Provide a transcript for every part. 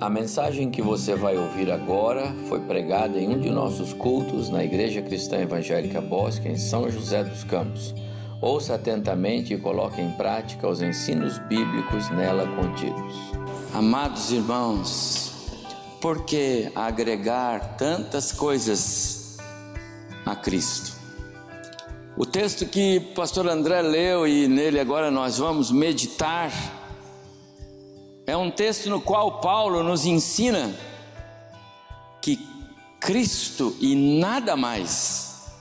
A mensagem que você vai ouvir agora foi pregada em um de nossos cultos na Igreja Cristã Evangélica Bosque, em São José dos Campos. Ouça atentamente e coloque em prática os ensinos bíblicos nela contidos. Amados irmãos, por que agregar tantas coisas a Cristo? O texto que o pastor André leu e nele agora nós vamos meditar é um texto no qual Paulo nos ensina que Cristo e nada mais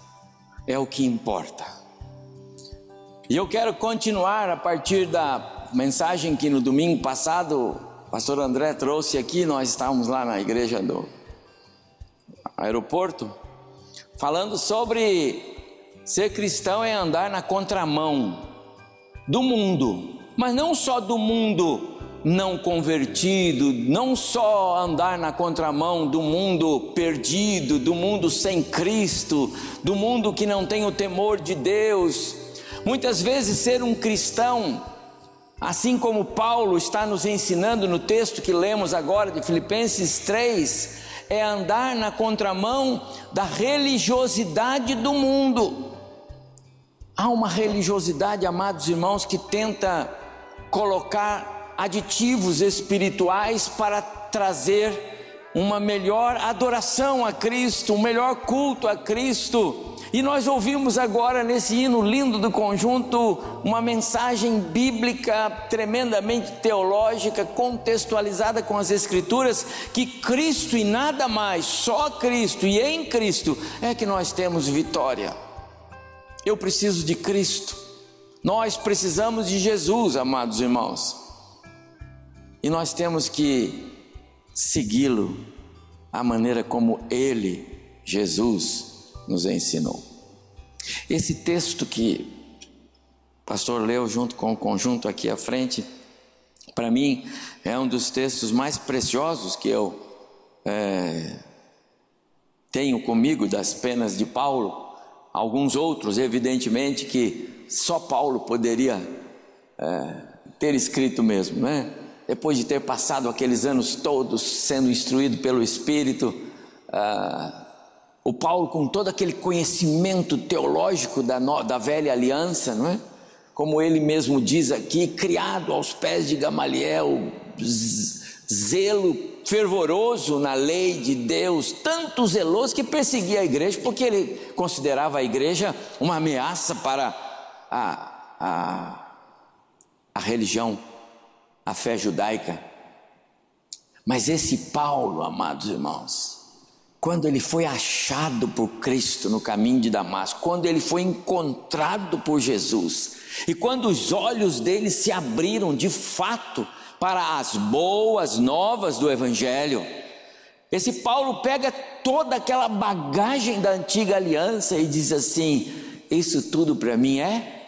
é o que importa. E eu quero continuar a partir da mensagem que no domingo passado o pastor André trouxe aqui, nós estávamos lá na igreja do aeroporto, falando sobre ser cristão é andar na contramão do mundo, mas não só do mundo não convertido, não só andar na contramão do mundo perdido, do mundo sem Cristo, do mundo que não tem o temor de Deus. Muitas vezes ser um cristão, assim como Paulo está nos ensinando no texto que lemos agora de Filipenses 3, é andar na contramão da religiosidade do mundo. Há uma religiosidade, amados irmãos, que tenta colocar aditivos espirituais para trazer uma melhor adoração a Cristo, um melhor culto a Cristo. E nós ouvimos agora nesse hino lindo do conjunto uma mensagem bíblica tremendamente teológica, contextualizada com as Escrituras, que Cristo e nada mais, só Cristo e em Cristo é que nós temos vitória. Eu preciso de Cristo, nós precisamos de Jesus, amados irmãos. E nós temos que segui-lo a maneira como ele, Jesus, nos ensinou. Esse texto que o pastor leu junto com o conjunto aqui à frente, para mim é um dos textos mais preciosos que eu é, tenho comigo das penas de Paulo. Alguns outros, evidentemente, que só Paulo poderia é, ter escrito mesmo, né? Depois de ter passado aqueles anos todos sendo instruído pelo Espírito, ah, o Paulo, com todo aquele conhecimento teológico da, no, da velha aliança, não é? Como ele mesmo diz aqui, criado aos pés de Gamaliel, zelo fervoroso na lei de Deus, tanto zeloso que perseguia a igreja, porque ele considerava a igreja uma ameaça para a, a, a religião a fé judaica. Mas esse Paulo, amados irmãos, quando ele foi achado por Cristo no caminho de Damasco, quando ele foi encontrado por Jesus, e quando os olhos dele se abriram de fato para as boas novas do Evangelho, esse Paulo pega toda aquela bagagem da antiga aliança e diz assim: Isso tudo para mim é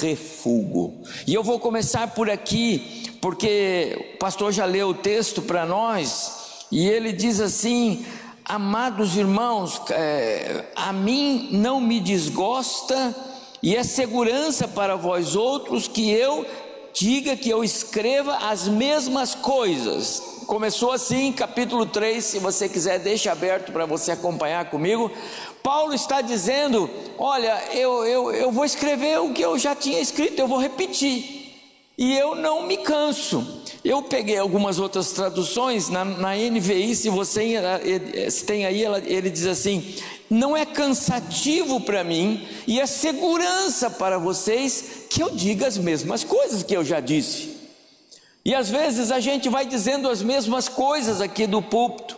refúgio. E eu vou começar por aqui, porque o pastor já leu o texto para nós, e ele diz assim: Amados irmãos, é, a mim não me desgosta, e é segurança para vós outros que eu diga que eu escreva as mesmas coisas. Começou assim, capítulo 3, se você quiser, deixa aberto para você acompanhar comigo. Paulo está dizendo: Olha, eu, eu, eu vou escrever o que eu já tinha escrito, eu vou repetir. E eu não me canso. Eu peguei algumas outras traduções, na, na NVI, se você se tem aí, ela, ele diz assim: não é cansativo para mim e é segurança para vocês que eu diga as mesmas coisas que eu já disse. E às vezes a gente vai dizendo as mesmas coisas aqui do púlpito.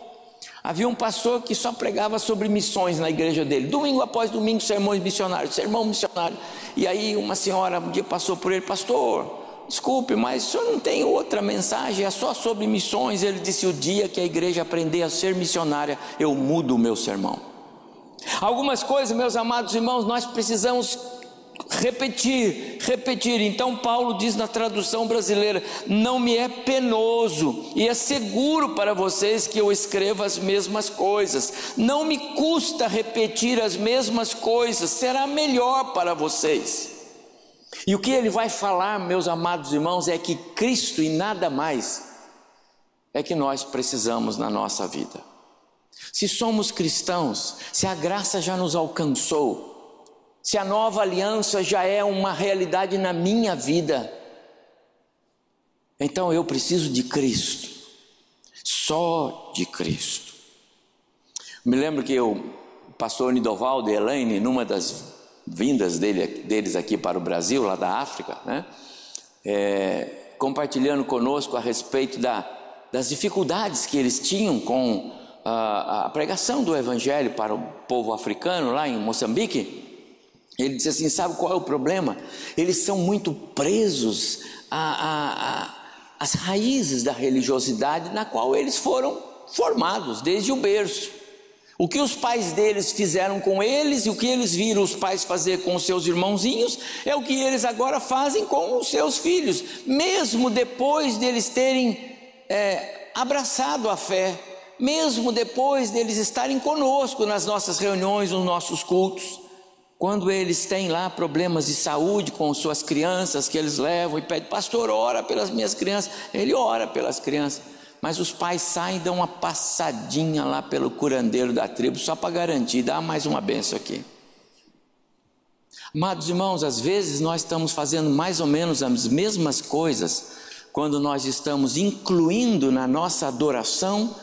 Havia um pastor que só pregava sobre missões na igreja dele, domingo após domingo, sermões missionários, sermão missionário. E aí uma senhora um dia passou por ele, pastor, desculpe, mas o senhor não tem outra mensagem, é só sobre missões. Ele disse: o dia que a igreja aprender a ser missionária, eu mudo o meu sermão. Algumas coisas, meus amados irmãos, nós precisamos repetir, repetir. Então, Paulo diz na tradução brasileira: não me é penoso e é seguro para vocês que eu escreva as mesmas coisas. Não me custa repetir as mesmas coisas, será melhor para vocês. E o que ele vai falar, meus amados irmãos, é que Cristo e nada mais é que nós precisamos na nossa vida. Se somos cristãos, se a graça já nos alcançou, se a nova aliança já é uma realidade na minha vida, então eu preciso de Cristo, só de Cristo. Me lembro que o pastor Nidovaldo e Elaine, numa das vindas dele, deles aqui para o Brasil, lá da África, né? É, compartilhando conosco a respeito da, das dificuldades que eles tinham com a, a, pregação do Evangelho para o povo africano lá em Moçambique. Ele disse assim: sabe qual é o problema? Eles são muito presos às raízes da religiosidade na qual eles foram formados desde o berço. O que os pais deles fizeram com eles e o que eles viram os pais fazer com os seus irmãozinhos é o que eles agora fazem com os seus filhos, mesmo depois deles terem é, abraçado a fé, mesmo depois deles estarem conosco nas nossas reuniões, nos nossos cultos. Quando eles têm lá problemas de saúde com suas crianças que eles levam e pedem, pastor, ora pelas minhas crianças. Ele ora pelas crianças mas os pais saem e dão uma passadinha lá pelo curandeiro da tribo, só para garantir, dá mais uma benção aqui. Amados irmãos, às vezes nós estamos fazendo mais ou menos as mesmas coisas quando nós estamos incluindo na nossa adoração,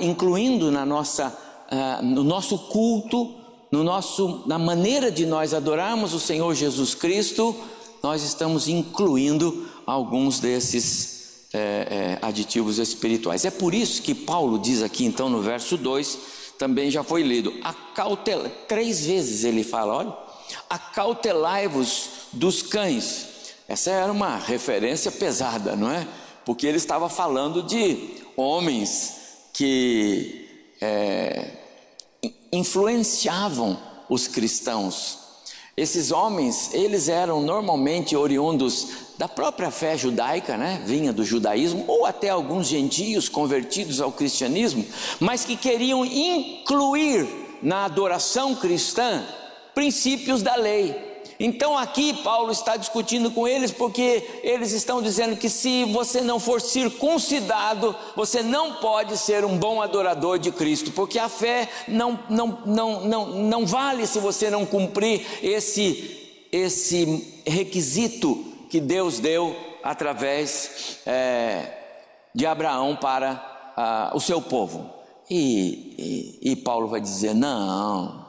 incluindo na nossa, no nosso culto, no nosso, na maneira de nós adorarmos o Senhor Jesus Cristo, nós estamos incluindo alguns desses é, é, aditivos espirituais. É por isso que Paulo diz aqui, então, no verso 2, também já foi lido, acautela, três vezes ele fala: olha, acautelai-vos dos cães. Essa era uma referência pesada, não é? Porque ele estava falando de homens que é, influenciavam os cristãos. Esses homens, eles eram normalmente oriundos da própria fé judaica, né? vinha do judaísmo, ou até alguns gentios convertidos ao cristianismo, mas que queriam incluir na adoração cristã princípios da lei. Então aqui Paulo está discutindo com eles porque eles estão dizendo que se você não for circuncidado, você não pode ser um bom adorador de Cristo, porque a fé não, não, não, não, não vale se você não cumprir esse, esse requisito que Deus deu através é, de Abraão para o seu povo. E, e, e Paulo vai dizer: não,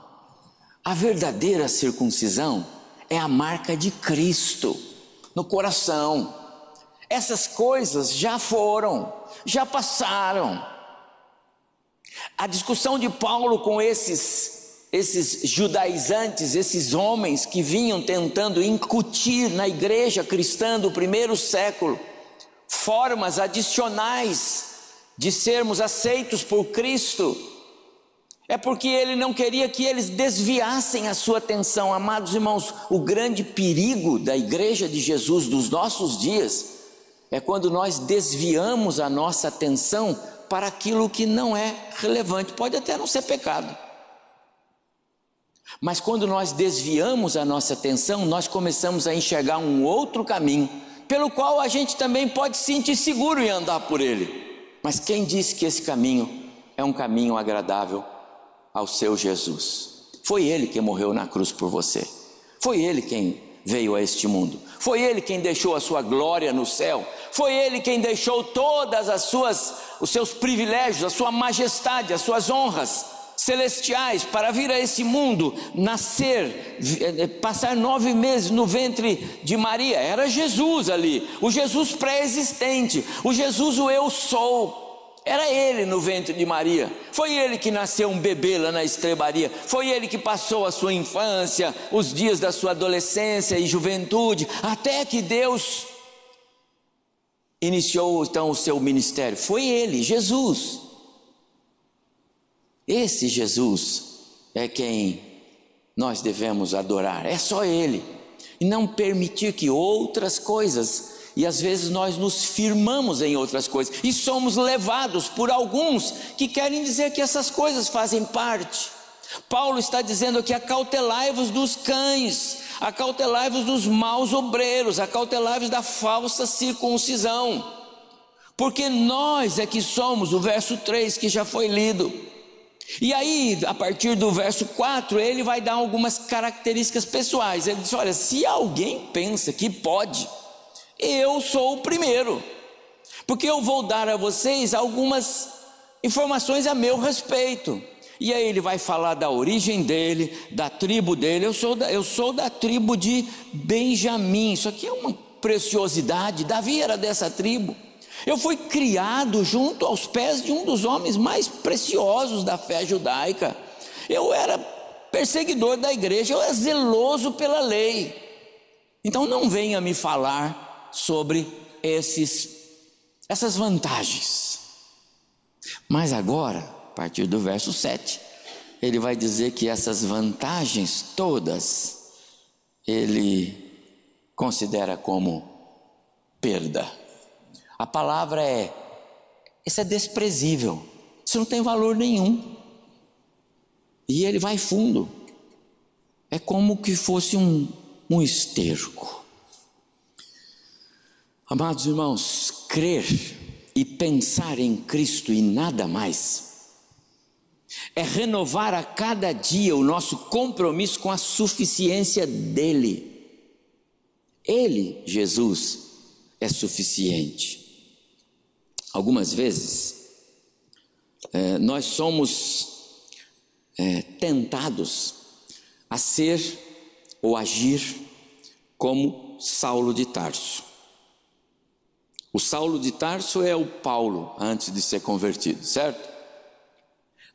a verdadeira circuncisão é a marca de Cristo no coração. Essas coisas já foram, já passaram. A discussão de Paulo com esses esses judaizantes, esses homens que vinham tentando incutir na igreja cristã do primeiro século formas adicionais de sermos aceitos por Cristo, é porque ele não queria que eles desviassem a sua atenção. Amados irmãos, o grande perigo da igreja de Jesus dos nossos dias é quando nós desviamos a nossa atenção para aquilo que não é relevante, pode até não ser pecado mas quando nós desviamos a nossa atenção, nós começamos a enxergar um outro caminho, pelo qual a gente também pode se sentir seguro em andar por ele. Mas quem disse que esse caminho é um caminho agradável ao seu Jesus? Foi ele que morreu na cruz por você. Foi ele quem veio a este mundo. Foi ele quem deixou a sua glória no céu. Foi ele quem deixou todas as suas os seus privilégios, a sua majestade, as suas honras celestiais para vir a esse mundo, nascer, eh, passar nove meses no ventre de Maria. Era Jesus ali, o Jesus pré-existente, o Jesus o eu sou. Era ele no ventre de Maria. Foi ele que nasceu um bebê lá na estrebaria. Foi ele que passou a sua infância, os dias da sua adolescência e juventude, até que Deus iniciou então o seu ministério. Foi ele, Jesus. Esse Jesus é quem nós devemos adorar, é só Ele, e não permitir que outras coisas, e às vezes nós nos firmamos em outras coisas, e somos levados por alguns que querem dizer que essas coisas fazem parte. Paulo está dizendo aqui: acautelai-vos dos cães, acautelai-vos dos maus obreiros, acautelai-vos da falsa circuncisão. porque nós é que somos, o verso 3 que já foi lido. E aí, a partir do verso 4, ele vai dar algumas características pessoais. Ele diz: Olha, se alguém pensa que pode, eu sou o primeiro, porque eu vou dar a vocês algumas informações a meu respeito. E aí ele vai falar da origem dele, da tribo dele. Eu sou da, eu sou da tribo de Benjamim. Isso aqui é uma preciosidade. Davi era dessa tribo. Eu fui criado junto aos pés de um dos homens mais preciosos da fé judaica. Eu era perseguidor da igreja, eu era zeloso pela lei. Então não venha me falar sobre esses essas vantagens. Mas agora, a partir do verso 7, ele vai dizer que essas vantagens todas ele considera como perda. A palavra é: isso é desprezível, isso não tem valor nenhum. E ele vai fundo, é como que fosse um, um esterco. Amados irmãos, crer e pensar em Cristo e nada mais, é renovar a cada dia o nosso compromisso com a suficiência dEle. Ele, Jesus, é suficiente. Algumas vezes, é, nós somos é, tentados a ser ou agir como Saulo de Tarso. O Saulo de Tarso é o Paulo antes de ser convertido, certo?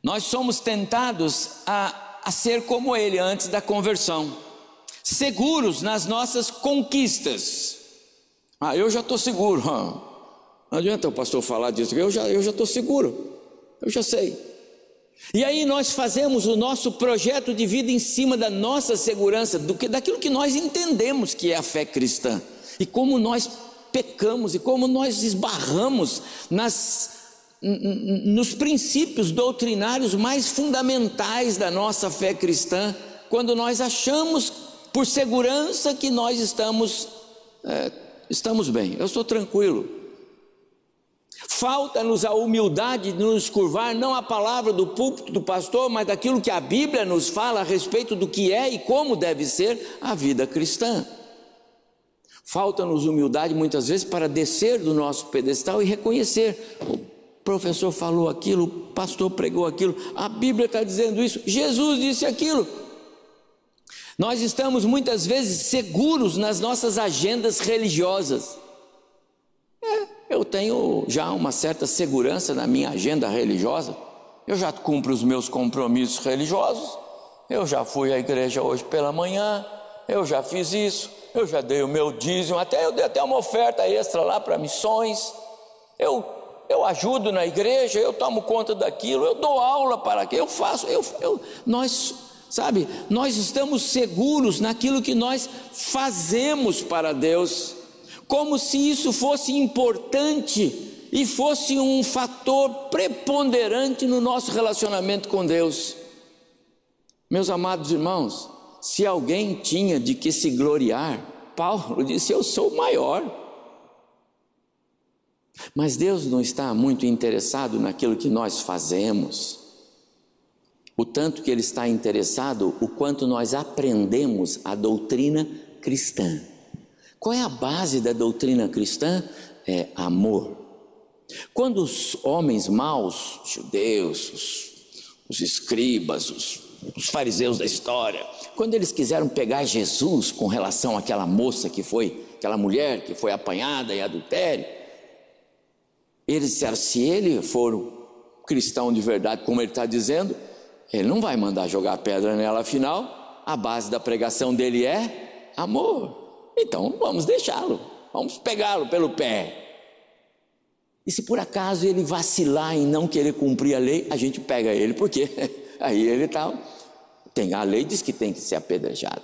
Nós somos tentados a, a ser como ele antes da conversão, seguros nas nossas conquistas. Ah, eu já estou seguro. Não adianta o pastor falar disso, eu já eu estou seguro, eu já sei. E aí nós fazemos o nosso projeto de vida em cima da nossa segurança, do que, daquilo que nós entendemos que é a fé cristã. E como nós pecamos e como nós esbarramos nas, nos princípios doutrinários mais fundamentais da nossa fé cristã, quando nós achamos por segurança que nós estamos, é, estamos bem, eu estou tranquilo, Falta-nos a humildade de nos curvar, não a palavra do púlpito do pastor, mas daquilo que a Bíblia nos fala a respeito do que é e como deve ser a vida cristã. Falta-nos humildade muitas vezes para descer do nosso pedestal e reconhecer: o professor falou aquilo, o pastor pregou aquilo, a Bíblia está dizendo isso, Jesus disse aquilo. Nós estamos muitas vezes seguros nas nossas agendas religiosas. É, eu tenho já uma certa segurança na minha agenda religiosa. Eu já cumpro os meus compromissos religiosos. Eu já fui à igreja hoje pela manhã. Eu já fiz isso. Eu já dei o meu dízimo. Até eu dei até uma oferta extra lá para missões. Eu eu ajudo na igreja. Eu tomo conta daquilo. Eu dou aula para que eu faço. Eu, eu nós sabe nós estamos seguros naquilo que nós fazemos para Deus como se isso fosse importante e fosse um fator preponderante no nosso relacionamento com Deus. Meus amados irmãos, se alguém tinha de que se gloriar, Paulo disse: Eu sou o maior. Mas Deus não está muito interessado naquilo que nós fazemos, o tanto que Ele está interessado, o quanto nós aprendemos a doutrina cristã. Qual é a base da doutrina cristã? É amor. Quando os homens maus, judeus, os, os escribas, os, os fariseus da história, quando eles quiseram pegar Jesus com relação àquela moça que foi, aquela mulher que foi apanhada em adultério, eles disseram: se ele for um cristão de verdade, como ele está dizendo, ele não vai mandar jogar pedra nela, afinal, a base da pregação dele é amor. Então vamos deixá-lo, vamos pegá-lo pelo pé. E se por acaso ele vacilar em não querer cumprir a lei, a gente pega ele, porque aí ele está. Tem, a lei diz que tem que ser apedrejada.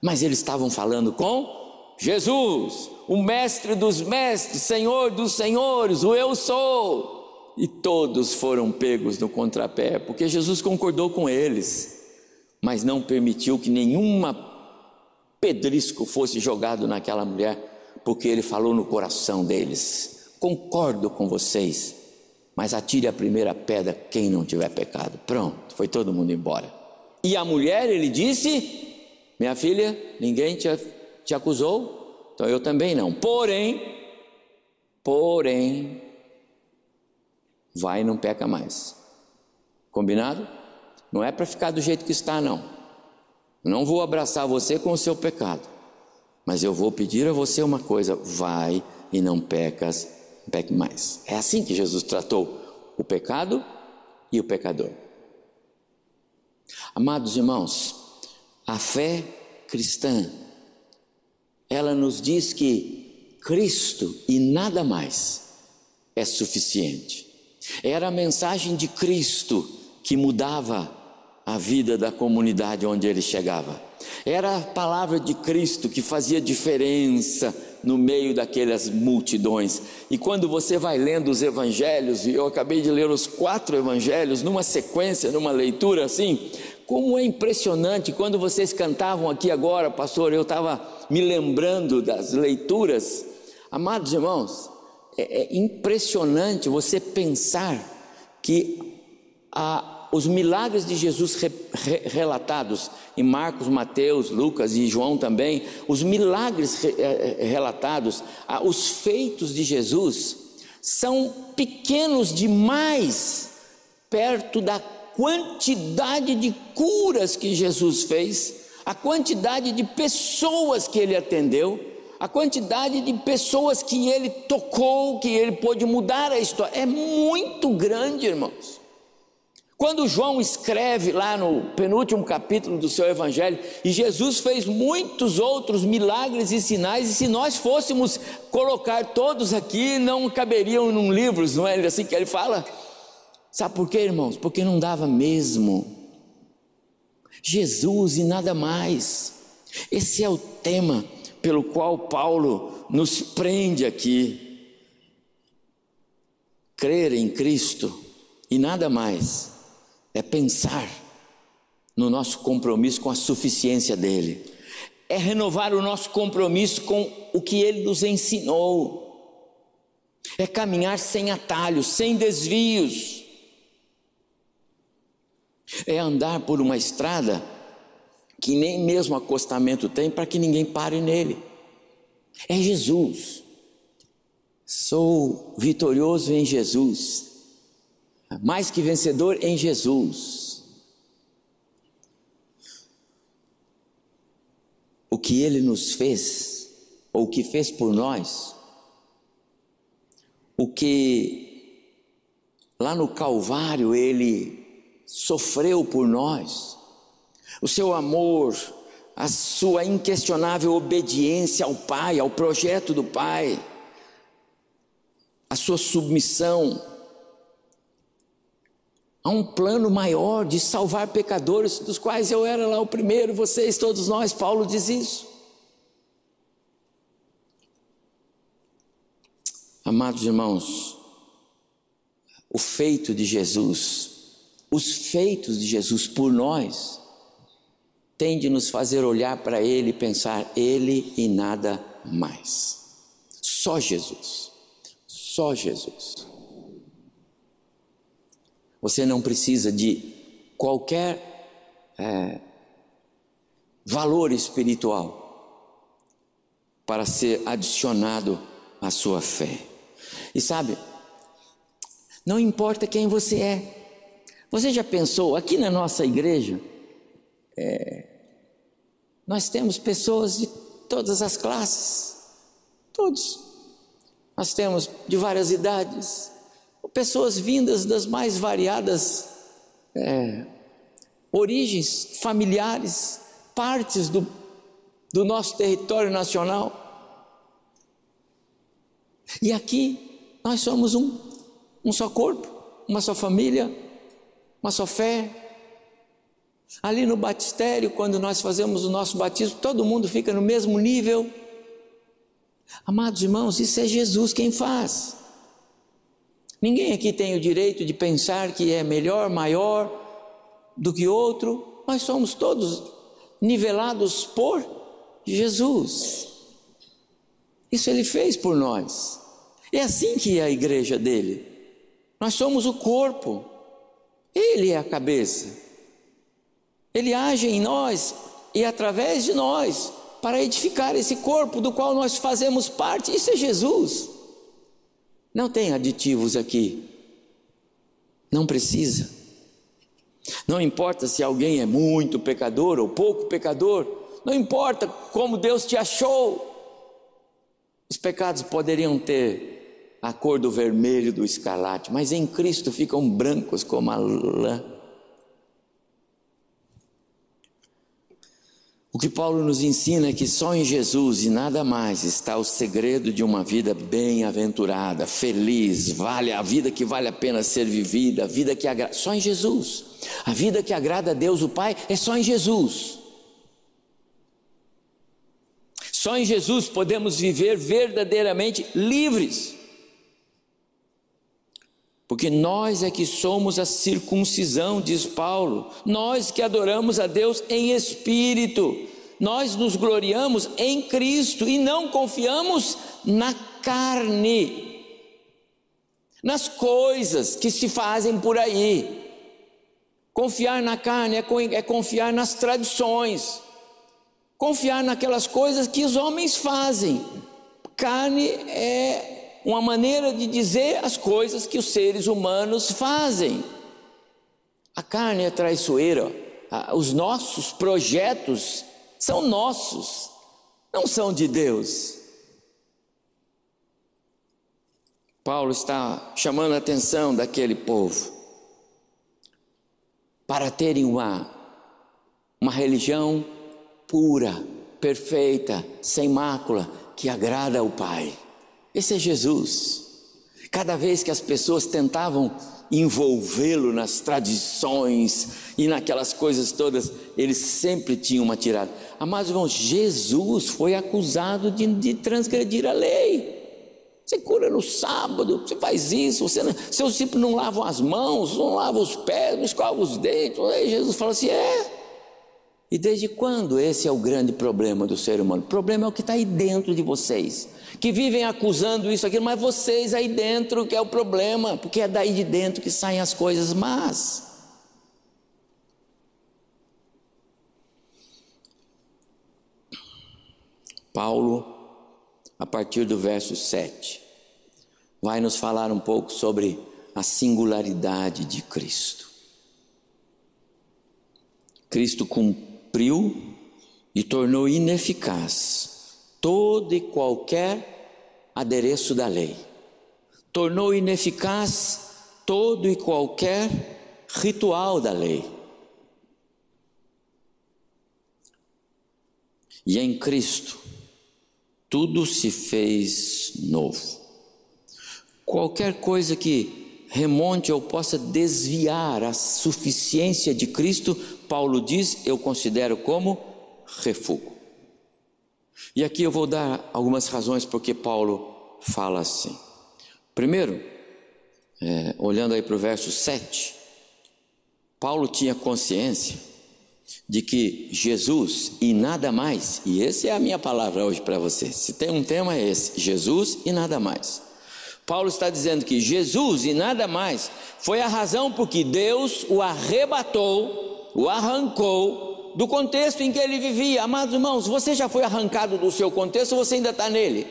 Mas eles estavam falando com Jesus, o mestre dos mestres, Senhor dos senhores, o eu sou. E todos foram pegos no contrapé, porque Jesus concordou com eles, mas não permitiu que nenhuma pedrisco fosse jogado naquela mulher, porque ele falou no coração deles: concordo com vocês, mas atire a primeira pedra quem não tiver pecado. Pronto, foi todo mundo embora. E a mulher, ele disse: Minha filha, ninguém te, te acusou, então eu também não. Porém, porém, vai e não peca mais. Combinado? Não é para ficar do jeito que está, não. Não vou abraçar você com o seu pecado, mas eu vou pedir a você uma coisa: vai e não pecas, peque mais. É assim que Jesus tratou o pecado e o pecador. Amados irmãos, a fé cristã, ela nos diz que Cristo e nada mais é suficiente. Era a mensagem de Cristo que mudava a vida da comunidade onde ele chegava. Era a palavra de Cristo que fazia diferença no meio daquelas multidões. E quando você vai lendo os evangelhos, e eu acabei de ler os quatro evangelhos numa sequência, numa leitura assim, como é impressionante quando vocês cantavam aqui agora, pastor, eu estava me lembrando das leituras. Amados irmãos, é, é impressionante você pensar que a os milagres de Jesus re, re, relatados em Marcos, Mateus, Lucas e João também, os milagres re, eh, eh, relatados, os feitos de Jesus, são pequenos demais perto da quantidade de curas que Jesus fez, a quantidade de pessoas que ele atendeu, a quantidade de pessoas que ele tocou, que ele pôde mudar a história, é muito grande, irmãos. Quando João escreve lá no penúltimo capítulo do seu evangelho, e Jesus fez muitos outros milagres e sinais, e se nós fôssemos colocar todos aqui, não caberiam num livro, não é assim que ele fala? Sabe por quê, irmãos? Porque não dava mesmo. Jesus e nada mais. Esse é o tema pelo qual Paulo nos prende aqui. Crer em Cristo e nada mais é pensar no nosso compromisso com a suficiência dele, é renovar o nosso compromisso com o que ele nos ensinou, é caminhar sem atalhos, sem desvios, é andar por uma estrada que nem mesmo acostamento tem para que ninguém pare nele. É Jesus. Sou vitorioso em Jesus mais que vencedor em Jesus. O que ele nos fez, ou o que fez por nós, o que lá no Calvário ele sofreu por nós, o seu amor, a sua inquestionável obediência ao Pai, ao projeto do Pai, a sua submissão, Há um plano maior de salvar pecadores, dos quais eu era lá o primeiro, vocês, todos nós, Paulo diz isso. Amados irmãos, o feito de Jesus, os feitos de Jesus por nós, tem de nos fazer olhar para Ele e pensar Ele e nada mais. Só Jesus, só Jesus. Você não precisa de qualquer é, valor espiritual para ser adicionado à sua fé. E sabe, não importa quem você é. Você já pensou, aqui na nossa igreja, é, nós temos pessoas de todas as classes, todos. Nós temos de várias idades, pessoas vindas das mais variadas é, origens familiares, partes do, do nosso território nacional. E aqui nós somos um, um só corpo, uma só família, uma só fé. Ali no batistério, quando nós fazemos o nosso batismo, todo mundo fica no mesmo nível. Amados irmãos, isso é Jesus quem faz. Ninguém aqui tem o direito de pensar que é melhor, maior do que outro. Nós somos todos nivelados por Jesus. Isso ele fez por nós. É assim que é a igreja dele. Nós somos o corpo, ele é a cabeça. Ele age em nós e através de nós para edificar esse corpo do qual nós fazemos parte. Isso é Jesus. Não tem aditivos aqui. Não precisa. Não importa se alguém é muito pecador ou pouco pecador, não importa como Deus te achou. Os pecados poderiam ter a cor do vermelho do escarlate, mas em Cristo ficam brancos como a lã. O que Paulo nos ensina é que só em Jesus e nada mais está o segredo de uma vida bem-aventurada, feliz, vale a vida que vale a pena ser vivida, a vida que agrada, só em Jesus. A vida que agrada a Deus o Pai é só em Jesus. Só em Jesus podemos viver verdadeiramente livres. Porque nós é que somos a circuncisão, diz Paulo, nós que adoramos a Deus em espírito, nós nos gloriamos em Cristo e não confiamos na carne, nas coisas que se fazem por aí. Confiar na carne é, é confiar nas tradições, confiar naquelas coisas que os homens fazem. Carne é uma maneira de dizer as coisas que os seres humanos fazem. A carne é traiçoeira, os nossos projetos são nossos, não são de Deus. Paulo está chamando a atenção daquele povo para terem uma, uma religião pura, perfeita, sem mácula, que agrada ao Pai. Esse é Jesus. Cada vez que as pessoas tentavam envolvê-lo nas tradições e naquelas coisas todas, eles sempre tinham uma tirada. Amados irmãos, Jesus foi acusado de, de transgredir a lei. Você cura no sábado, você faz isso, você não, seus discípulos não lavam as mãos, não lavam os pés, não escovam os dentes. Aí Jesus fala assim: é. E desde quando esse é o grande problema do ser humano? O problema é o que está aí dentro de vocês que vivem acusando isso, aquilo, mas vocês aí dentro que é o problema, porque é daí de dentro que saem as coisas más. Paulo, a partir do verso 7, vai nos falar um pouco sobre a singularidade de Cristo. Cristo cumpriu e tornou ineficaz todo e qualquer adereço da lei. Tornou ineficaz todo e qualquer ritual da lei. E em Cristo, tudo se fez novo. Qualquer coisa que remonte ou possa desviar a suficiência de Cristo, Paulo diz, eu considero como refúgio. E aqui eu vou dar algumas razões porque Paulo fala assim. Primeiro, é, olhando aí para o verso 7, Paulo tinha consciência de que Jesus e nada mais, e essa é a minha palavra hoje para você. Se tem um tema é esse: Jesus e nada mais. Paulo está dizendo que Jesus e nada mais foi a razão por que Deus o arrebatou, o arrancou do contexto em que ele vivia. Amados irmãos, você já foi arrancado do seu contexto ou você ainda está nele?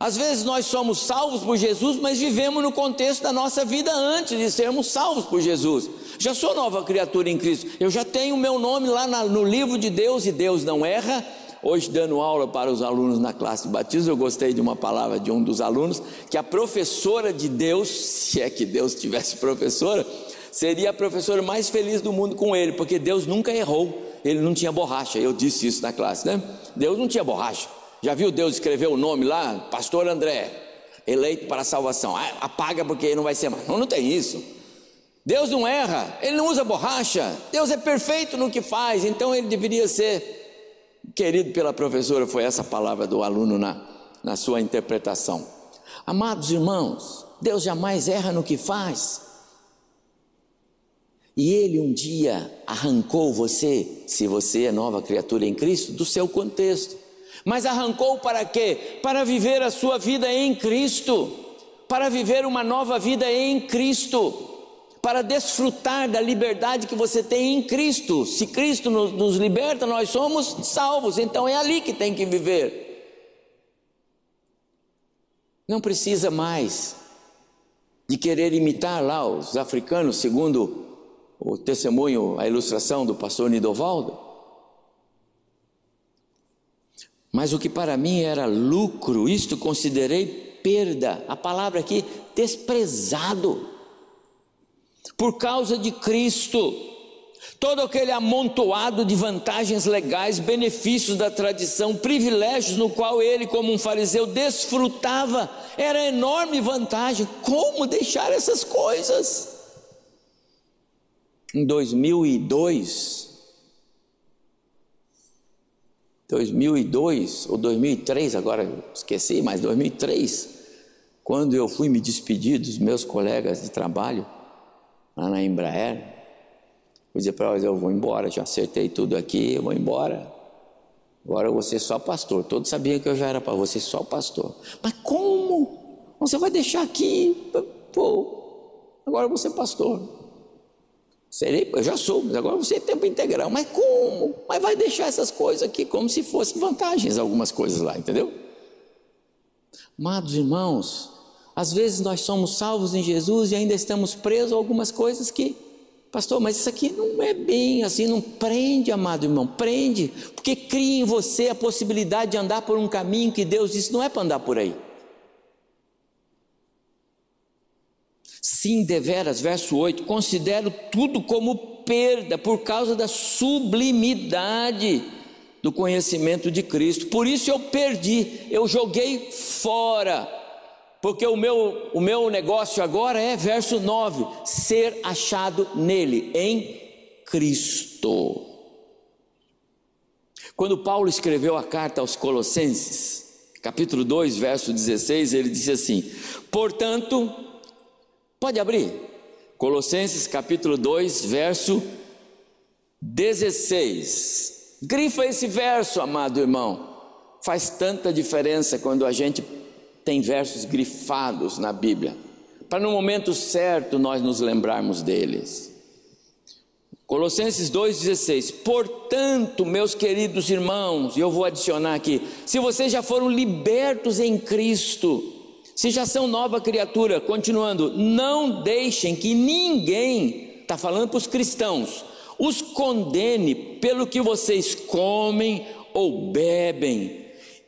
Às vezes nós somos salvos por Jesus, mas vivemos no contexto da nossa vida antes de sermos salvos por Jesus. Já sou nova criatura em Cristo, eu já tenho meu nome lá no livro de Deus e Deus não erra. Hoje, dando aula para os alunos na classe de batismo, eu gostei de uma palavra de um dos alunos, que a professora de Deus, se é que Deus tivesse professora, seria a professora mais feliz do mundo com ele, porque Deus nunca errou ele não tinha borracha. Eu disse isso na classe, né? Deus não tinha borracha. Já viu Deus escrever o nome lá? Pastor André, eleito para a salvação. Ah, apaga porque não vai ser mais. Não, não tem isso. Deus não erra, ele não usa borracha. Deus é perfeito no que faz, então ele deveria ser querido pela professora. Foi essa palavra do aluno na, na sua interpretação. Amados irmãos, Deus jamais erra no que faz. E ele um dia arrancou você, se você é nova criatura em Cristo, do seu contexto. Mas arrancou para quê? Para viver a sua vida em Cristo. para viver uma nova vida em Cristo para desfrutar da liberdade que você tem em Cristo. Se Cristo nos, nos, liberta, nós somos salvos, então é ali que tem que viver. Não precisa mais de querer imitar lá os africanos, segundo o testemunho, a ilustração do pastor Nidovaldo. Mas o que para mim era lucro, isto considerei perda. A palavra aqui, desprezado por causa de Cristo. Todo aquele amontoado de vantagens legais, benefícios da tradição, privilégios no qual ele, como um fariseu, desfrutava, era enorme vantagem. Como deixar essas coisas? Em 2002, 2002 ou 2003, agora esqueci, mas 2003, quando eu fui me despedir dos meus colegas de trabalho, lá na Embraer. Vou dizer para elas: eu vou embora, já acertei tudo aqui, eu vou embora. Agora eu vou ser só pastor. Todos sabiam que eu já era para você só pastor. Mas como? Você vai deixar aqui? Pô, agora eu vou ser pastor. Serei, eu já sou, mas agora você é tempo integral. Mas como? Mas vai deixar essas coisas aqui como se fossem vantagens, algumas coisas lá, entendeu? Amados irmãos, às vezes nós somos salvos em Jesus e ainda estamos presos a algumas coisas que, pastor, mas isso aqui não é bem assim, não prende, amado irmão, prende, porque cria em você a possibilidade de andar por um caminho que Deus disse não é para andar por aí. Sim, deveras, verso 8: considero tudo como perda por causa da sublimidade do conhecimento de Cristo, por isso eu perdi, eu joguei fora porque o meu, o meu negócio agora é, verso 9: ser achado nele, em Cristo. Quando Paulo escreveu a carta aos Colossenses, capítulo 2, verso 16, ele disse assim: Portanto, pode abrir, Colossenses capítulo 2, verso 16. Grifa esse verso, amado irmão. Faz tanta diferença quando a gente tem versos grifados na Bíblia, para no momento certo nós nos lembrarmos deles. Colossenses 2,16: Portanto, meus queridos irmãos, e eu vou adicionar aqui: se vocês já foram libertos em Cristo, se já são nova criatura, continuando, não deixem que ninguém, está falando para os cristãos, os condene pelo que vocês comem ou bebem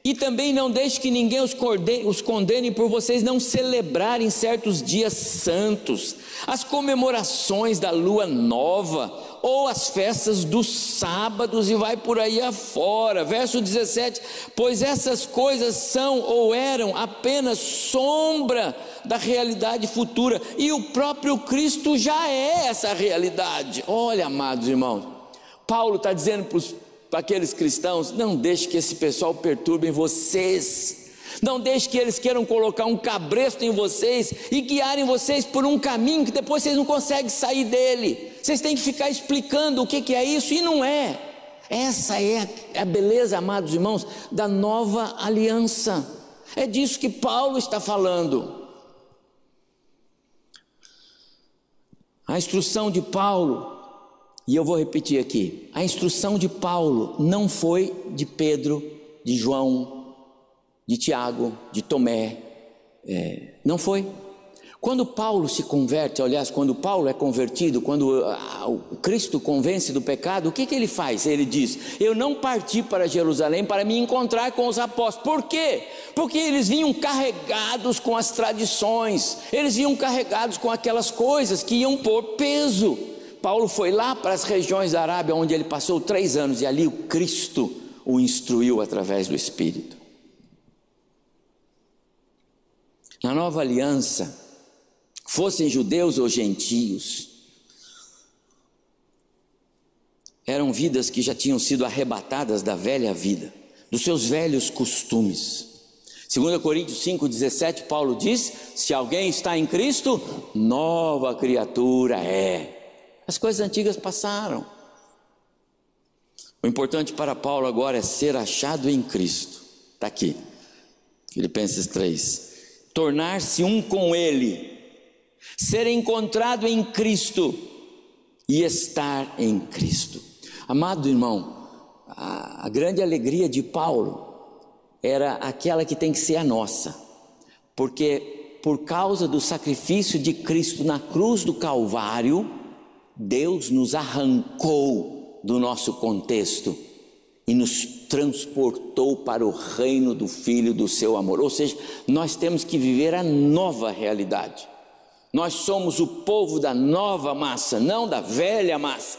e também não deixe que ninguém os condene por vocês não celebrarem certos dias santos, as comemorações da lua nova, ou as festas dos sábados, e vai por aí afora. Verso 17: Pois essas coisas são ou eram apenas sombra da realidade futura, e o próprio Cristo já é essa realidade. Olha, amados irmãos, Paulo está dizendo para os para aqueles cristãos: não deixe que esse pessoal perturbe vocês. Não deixe que eles queiram colocar um cabresto em vocês e guiarem vocês por um caminho que depois vocês não conseguem sair dele. Vocês têm que ficar explicando o que, que é isso e não é. Essa é a beleza, amados irmãos, da nova aliança. É disso que Paulo está falando. A instrução de Paulo e eu vou repetir aqui: a instrução de Paulo não foi de Pedro, de João, de Tiago, de Tomé, é, não foi. Quando Paulo se converte, aliás, quando Paulo é convertido, quando ah, o Cristo convence do pecado, o que, que ele faz? Ele diz: Eu não parti para Jerusalém para me encontrar com os apóstolos. Por quê? Porque eles vinham carregados com as tradições, eles vinham carregados com aquelas coisas que iam pôr peso. Paulo foi lá para as regiões da Arábia, onde ele passou três anos, e ali o Cristo o instruiu através do Espírito. Na nova aliança, fossem judeus ou gentios, eram vidas que já tinham sido arrebatadas da velha vida, dos seus velhos costumes. 2 Coríntios 5,17, Paulo diz: Se alguém está em Cristo, nova criatura é. As coisas antigas passaram. O importante para Paulo agora é ser achado em Cristo. Está aqui, Filipenses 3. tornar-se um com Ele, ser encontrado em Cristo e estar em Cristo. Amado irmão, a, a grande alegria de Paulo era aquela que tem que ser a nossa, porque por causa do sacrifício de Cristo na cruz do Calvário, Deus nos arrancou do nosso contexto e nos transportou para o reino do Filho do seu amor. Ou seja, nós temos que viver a nova realidade. Nós somos o povo da nova massa, não da velha massa.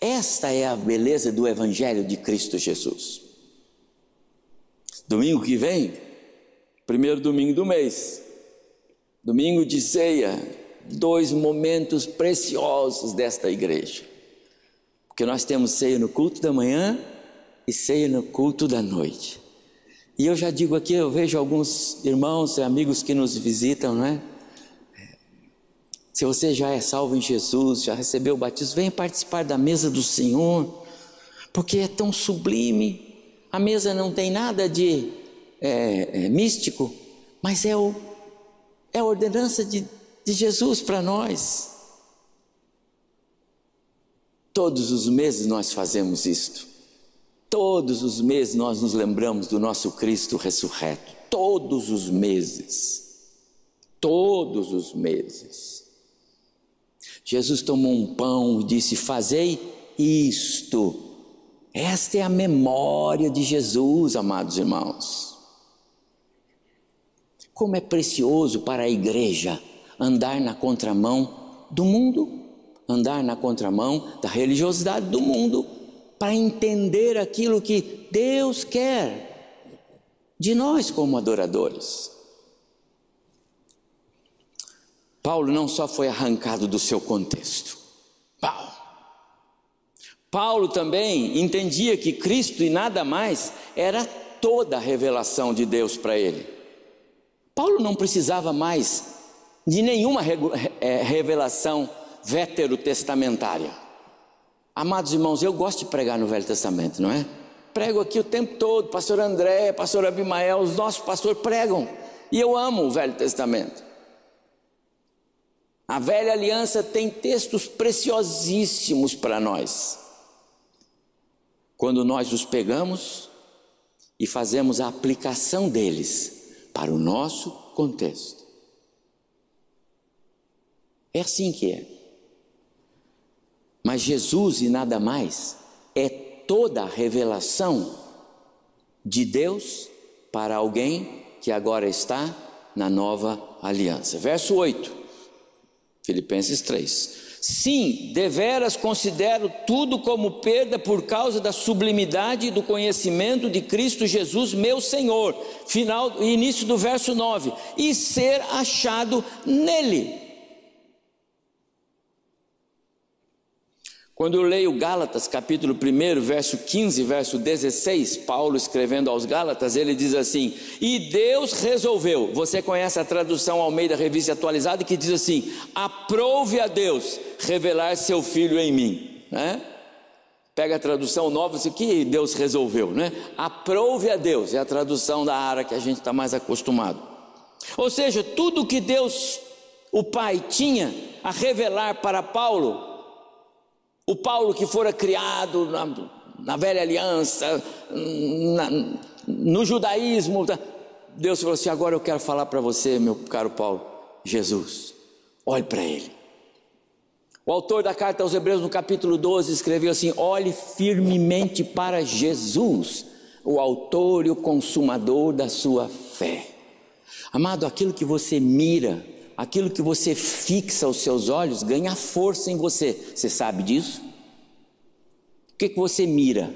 Esta é a beleza do Evangelho de Cristo Jesus. Domingo que vem, primeiro domingo do mês, domingo de ceia, dois momentos preciosos desta igreja. Porque nós temos ceia no culto da manhã e ceia no culto da noite. E eu já digo aqui, eu vejo alguns irmãos e amigos que nos visitam, não é? Se você já é salvo em Jesus, já recebeu o batismo, venha participar da mesa do Senhor, porque é tão sublime a mesa não tem nada de é, é, místico, mas é, o, é a ordenança de, de Jesus para nós. Todos os meses nós fazemos isto. Todos os meses nós nos lembramos do nosso Cristo ressurreto. Todos os meses. Todos os meses. Jesus tomou um pão e disse: Fazei isto esta é a memória de Jesus, amados irmãos. Como é precioso para a igreja andar na contramão do mundo, andar na contramão da religiosidade do mundo, para entender aquilo que Deus quer de nós como adoradores. Paulo não só foi arrancado do seu contexto, Paulo Paulo também entendia que Cristo e nada mais era toda a revelação de Deus para ele. Paulo não precisava mais de nenhuma é, revelação veterotestamentária. Amados irmãos, eu gosto de pregar no Velho Testamento, não é? Prego aqui o tempo todo, pastor André, pastor Abimael, os nossos pastores pregam. E eu amo o Velho Testamento. A velha aliança tem textos preciosíssimos para nós quando nós os pegamos e fazemos a aplicação deles para o nosso contexto. É assim que é. Mas Jesus e nada mais é toda a revelação de Deus para alguém que agora está na nova aliança. Verso 8, Filipenses 3. Sim, deveras considero tudo como perda por causa da sublimidade do conhecimento de Cristo Jesus, meu Senhor. Final, início do verso 9. E ser achado nele Quando eu leio Gálatas, capítulo 1, verso 15, verso 16, Paulo escrevendo aos Gálatas, ele diz assim: E Deus resolveu. Você conhece a tradução ao meio da revista atualizada que diz assim: Aprove a Deus revelar seu filho em mim. Né? Pega a tradução nova, isso que Deus resolveu, né? Aprove a Deus, é a tradução da área que a gente está mais acostumado. Ou seja, tudo que Deus, o Pai, tinha a revelar para Paulo, o Paulo que fora criado na, na velha aliança, na, no judaísmo. Tá? Deus falou assim: agora eu quero falar para você, meu caro Paulo, Jesus, olhe para ele. O autor da carta aos Hebreus, no capítulo 12, escreveu assim: olhe firmemente para Jesus, o autor e o consumador da sua fé. Amado, aquilo que você mira, aquilo que você fixa os seus olhos ganha força em você. Você sabe disso? O que, que você mira?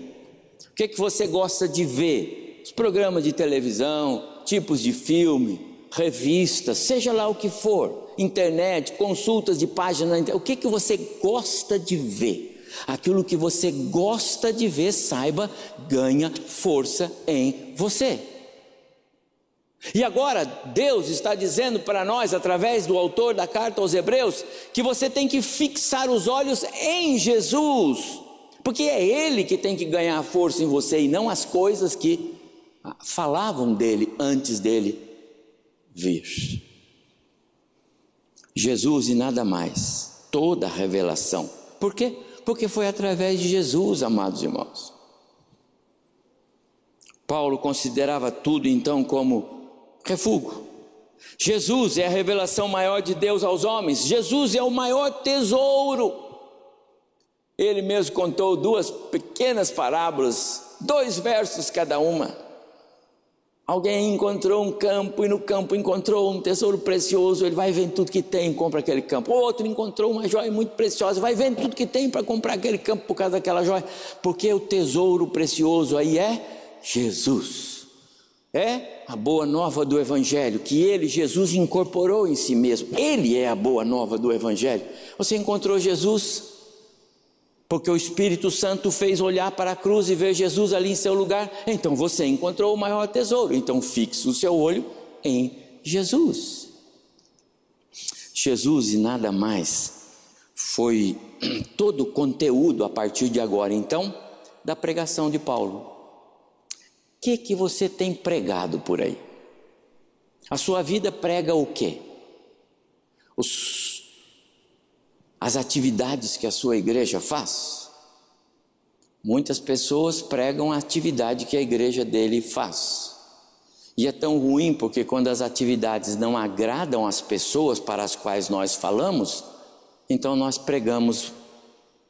O que, que você gosta de ver? Os programas de televisão, tipos de filme, revistas, seja lá o que for, internet, consultas de página, o que, que você gosta de ver? Aquilo que você gosta de ver, saiba, ganha força em você. E agora Deus está dizendo para nós, através do autor da carta aos Hebreus, que você tem que fixar os olhos em Jesus, porque é Ele que tem que ganhar força em você e não as coisas que falavam dele antes dele vir. Jesus e nada mais, toda a revelação. Por quê? Porque foi através de Jesus, amados irmãos. Paulo considerava tudo então como refúgio. Jesus é a revelação maior de Deus aos homens, Jesus é o maior tesouro. Ele mesmo contou duas pequenas parábolas, dois versos cada uma. Alguém encontrou um campo e no campo encontrou um tesouro precioso, ele vai vendo tudo que tem e compra aquele campo. Outro encontrou uma joia muito preciosa, vai vendo tudo que tem para comprar aquele campo por causa daquela joia, porque o tesouro precioso aí é Jesus. É a boa nova do Evangelho, que ele, Jesus, incorporou em si mesmo. Ele é a boa nova do Evangelho. Você encontrou Jesus? porque o Espírito Santo fez olhar para a cruz e ver Jesus ali em seu lugar, então você encontrou o maior tesouro. Então fixe o seu olho em Jesus. Jesus e nada mais foi todo o conteúdo a partir de agora, então, da pregação de Paulo. Que que você tem pregado por aí? A sua vida prega o quê? Os as atividades que a sua igreja faz. Muitas pessoas pregam a atividade que a igreja dele faz. E é tão ruim porque quando as atividades não agradam as pessoas para as quais nós falamos, então nós pregamos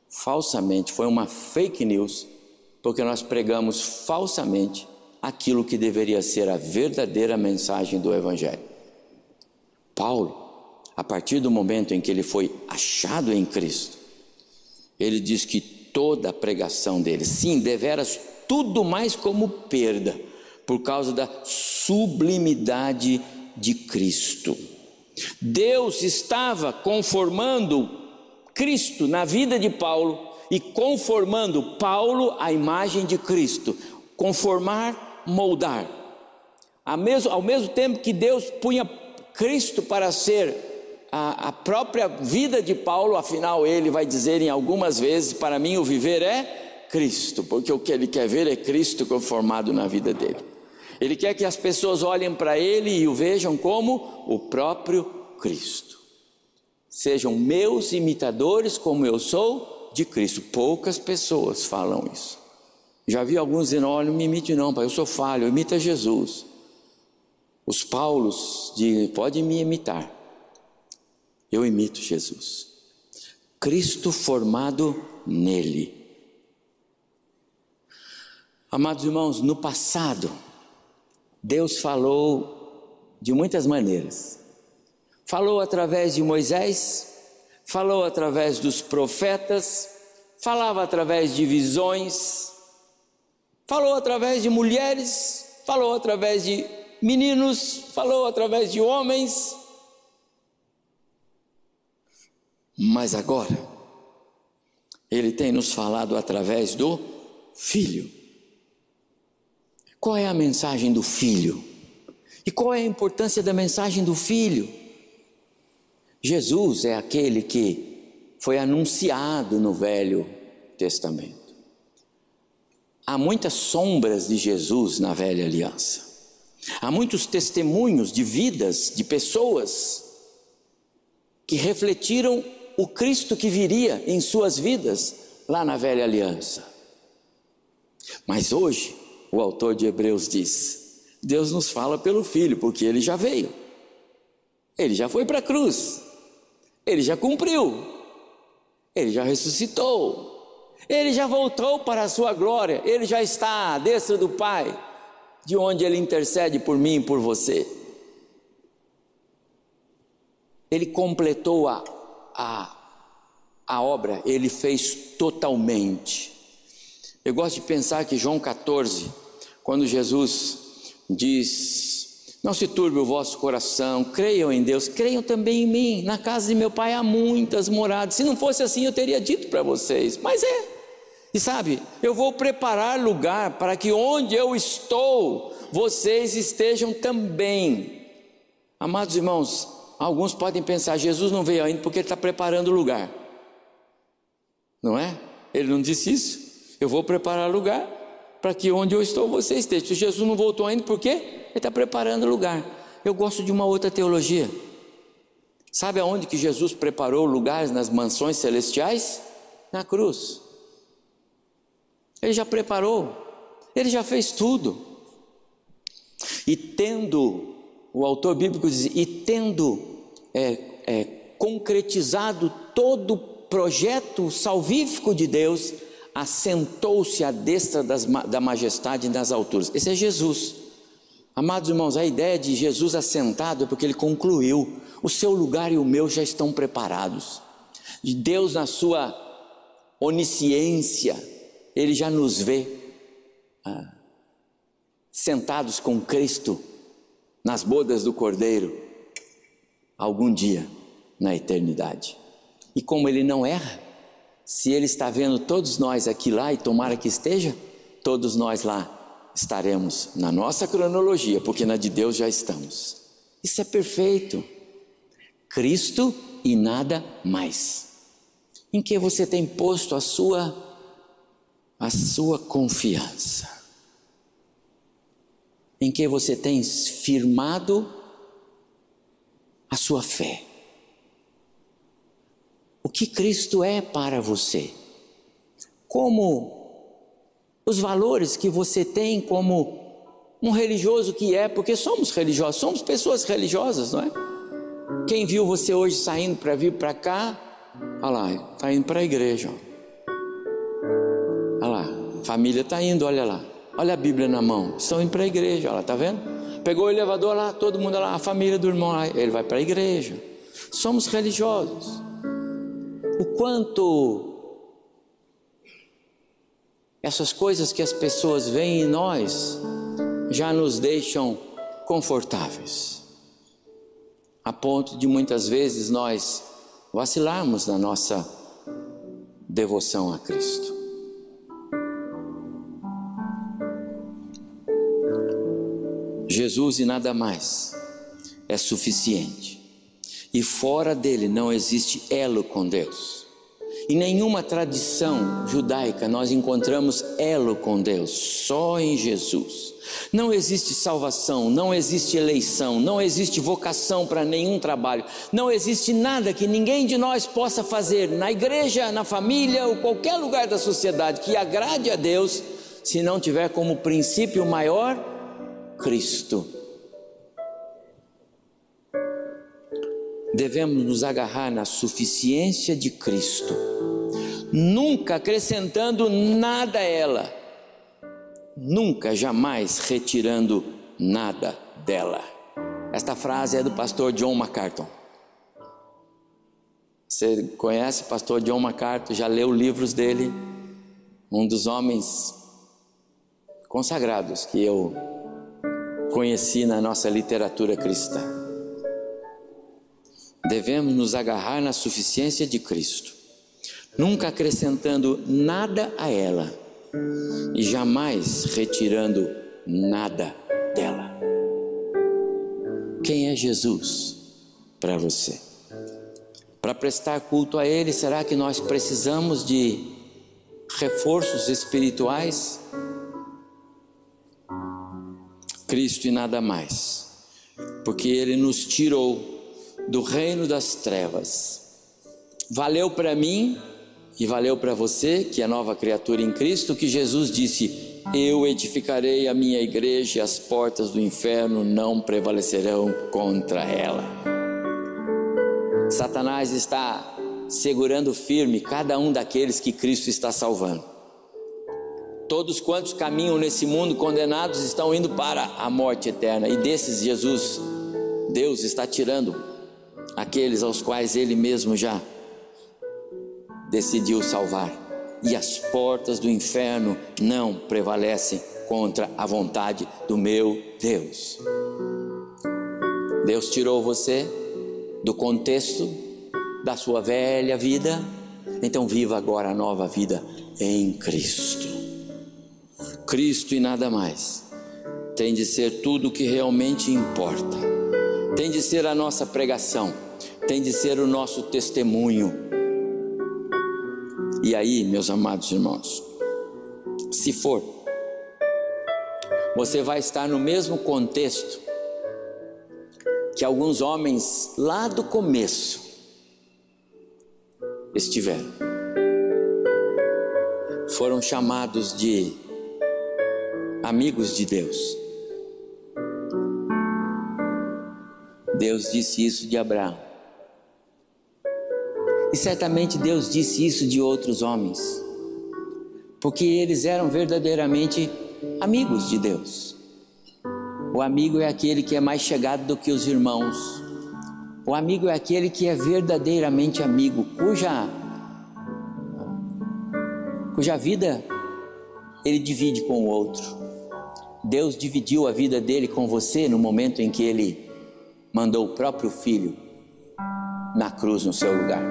falsamente, foi uma fake news, porque nós pregamos falsamente aquilo que deveria ser a verdadeira mensagem do Evangelho. Paulo a partir do momento em que ele foi achado em Cristo, ele diz que toda a pregação dele, sim, deveras tudo mais como perda, por causa da sublimidade de Cristo. Deus estava conformando Cristo na vida de Paulo e conformando Paulo à imagem de Cristo. Conformar, moldar. Ao mesmo, ao mesmo tempo que Deus punha Cristo para ser a, a própria vida de Paulo, afinal, ele vai dizer em algumas vezes: para mim o viver é Cristo, porque o que ele quer ver é Cristo conformado na vida dele. Ele quer que as pessoas olhem para ele e o vejam como o próprio Cristo. Sejam meus imitadores, como eu sou de Cristo. Poucas pessoas falam isso. Já vi alguns dizendo: olha, não me imite, não, pai, eu sou falho, imita Jesus. Os Paulos dizem: pode me imitar eu imito Jesus. Cristo formado nele. Amados irmãos, no passado, Deus falou de muitas maneiras. Falou através de Moisés, falou através dos profetas, falava através de visões, falou através de mulheres, falou através de meninos, falou através de homens, Mas agora, Ele tem nos falado através do Filho. Qual é a mensagem do Filho? E qual é a importância da mensagem do Filho? Jesus é aquele que foi anunciado no Velho Testamento. Há muitas sombras de Jesus na velha aliança. Há muitos testemunhos de vidas de pessoas que refletiram o Cristo que viria em suas vidas lá na velha aliança. Mas hoje, o autor de Hebreus diz: Deus nos fala pelo Filho, porque ele já veio, ele já foi para a cruz, ele já cumpriu, ele já ressuscitou, ele já voltou para a sua glória, ele já está à destra do Pai, de onde ele intercede por mim e por você. Ele completou a a, a obra ele fez totalmente. Eu gosto de pensar que João 14, quando Jesus diz: Não se turbe o vosso coração, creiam em Deus, creiam também em mim. Na casa de meu pai há muitas moradas. Se não fosse assim, eu teria dito para vocês, mas é. E sabe, eu vou preparar lugar para que onde eu estou, vocês estejam também. Amados irmãos, Alguns podem pensar: Jesus não veio ainda porque ele está preparando lugar. Não é? Ele não disse isso? Eu vou preparar lugar. para que onde eu estou você esteja. Se Jesus não voltou ainda, por quê? Ele está preparando lugar. Eu gosto de uma outra teologia. Sabe aonde que Jesus preparou lugares nas mansões celestiais? Na cruz. Ele já preparou, ele já fez tudo. E tendo, o autor bíblico diz, e tendo é, é, concretizado todo o projeto salvífico de Deus, assentou-se à destra das, da majestade nas alturas. Esse é Jesus. Amados irmãos, a ideia de Jesus assentado é porque ele concluiu: o seu lugar e o meu já estão preparados. De Deus, na sua onisciência, ele já nos vê ah, sentados com Cristo nas bodas do Cordeiro, algum dia na eternidade. E como ele não erra, se ele está vendo todos nós aqui lá, e tomara que esteja, todos nós lá estaremos na nossa cronologia, porque na de Deus já estamos. Isso é perfeito. Cristo e nada mais. Em que você tem posto a sua a sua confiança? Em que você tem firmado a sua fé? O que Cristo é para você? Como os valores que você tem como um religioso que é, porque somos religiosos, somos pessoas religiosas, não é? Quem viu você hoje saindo para vir para cá, olha lá, está indo para a igreja. Ó. Família está indo, olha lá. Olha a Bíblia na mão. Estão indo para a igreja, olha lá, tá vendo? Pegou o elevador lá, todo mundo lá, a família do irmão lá, ele vai para a igreja. Somos religiosos. O quanto essas coisas que as pessoas veem em nós já nos deixam confortáveis, a ponto de muitas vezes nós vacilarmos na nossa devoção a Cristo. Jesus e nada mais é suficiente. E fora dele não existe elo com Deus. Em nenhuma tradição judaica nós encontramos elo com Deus, só em Jesus. Não existe salvação, não existe eleição, não existe vocação para nenhum trabalho, não existe nada que ninguém de nós possa fazer na igreja, na família ou qualquer lugar da sociedade que agrade a Deus, se não tiver como princípio maior Cristo. Devemos nos agarrar na suficiência de Cristo, nunca acrescentando nada a ela, nunca, jamais retirando nada dela. Esta frase é do pastor John MacArthur. Você conhece o pastor John MacArthur, já leu livros dele, um dos homens consagrados que eu conheci na nossa literatura cristã. Devemos nos agarrar na suficiência de Cristo, nunca acrescentando nada a ela e jamais retirando nada dela. Quem é Jesus para você? Para prestar culto a Ele, será que nós precisamos de reforços espirituais? Cristo e nada mais, porque Ele nos tirou do reino das trevas. Valeu para mim e valeu para você, que é nova criatura em Cristo, que Jesus disse: Eu edificarei a minha igreja e as portas do inferno não prevalecerão contra ela. Satanás está segurando firme cada um daqueles que Cristo está salvando. Todos quantos caminham nesse mundo condenados estão indo para a morte eterna, e desses Jesus, Deus está tirando aqueles aos quais Ele mesmo já decidiu salvar. E as portas do inferno não prevalecem contra a vontade do meu Deus. Deus tirou você do contexto da sua velha vida, então viva agora a nova vida em Cristo. Cristo e nada mais. Tem de ser tudo o que realmente importa. Tem de ser a nossa pregação. Tem de ser o nosso testemunho. E aí, meus amados irmãos, se for você vai estar no mesmo contexto que alguns homens lá do começo estiveram. Foram chamados de amigos de Deus. Deus disse isso de Abraão. E certamente Deus disse isso de outros homens, porque eles eram verdadeiramente amigos de Deus. O amigo é aquele que é mais chegado do que os irmãos. O amigo é aquele que é verdadeiramente amigo, cuja cuja vida ele divide com o outro. Deus dividiu a vida dele com você no momento em que ele mandou o próprio filho na cruz no seu lugar.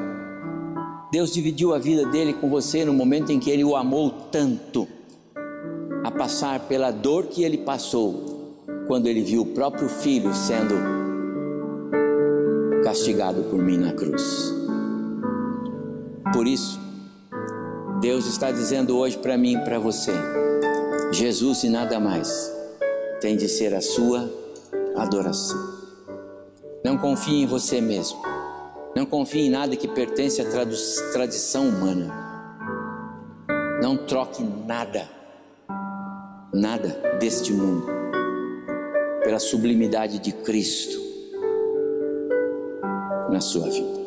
Deus dividiu a vida dele com você no momento em que ele o amou tanto, a passar pela dor que ele passou, quando ele viu o próprio filho sendo castigado por mim na cruz. Por isso, Deus está dizendo hoje para mim e para você: Jesus e nada mais tem de ser a sua adoração. Não confie em você mesmo. Não confie em nada que pertence à tradição humana. Não troque nada, nada deste mundo, pela sublimidade de Cristo na sua vida.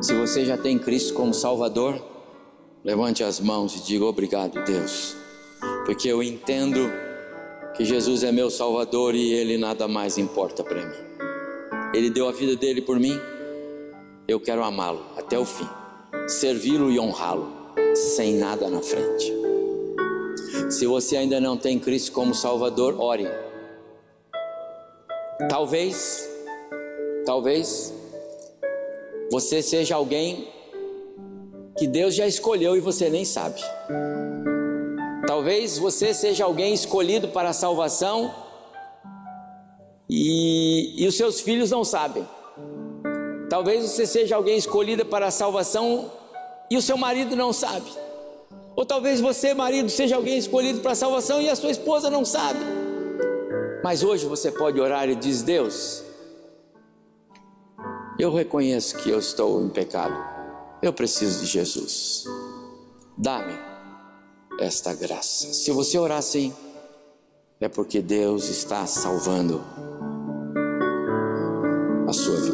Se você já tem Cristo como Salvador, levante as mãos e diga obrigado, Deus, porque eu entendo que Jesus é meu Salvador e Ele nada mais importa para mim. Ele deu a vida dele por mim, eu quero amá-lo até o fim, servi-lo e honrá-lo, sem nada na frente. Se você ainda não tem Cristo como Salvador, ore. Talvez, talvez, você seja alguém que Deus já escolheu e você nem sabe. Talvez você seja alguém escolhido para a salvação e, e os seus filhos não sabem. Talvez você seja alguém escolhida para a salvação e o seu marido não sabe. Ou talvez você, marido, seja alguém escolhido para a salvação e a sua esposa não sabe. Mas hoje você pode orar e diz: Deus, eu reconheço que eu estou em pecado. Eu preciso de Jesus. Dá-me esta graça. Se você orar assim, é porque Deus está salvando a sua vida.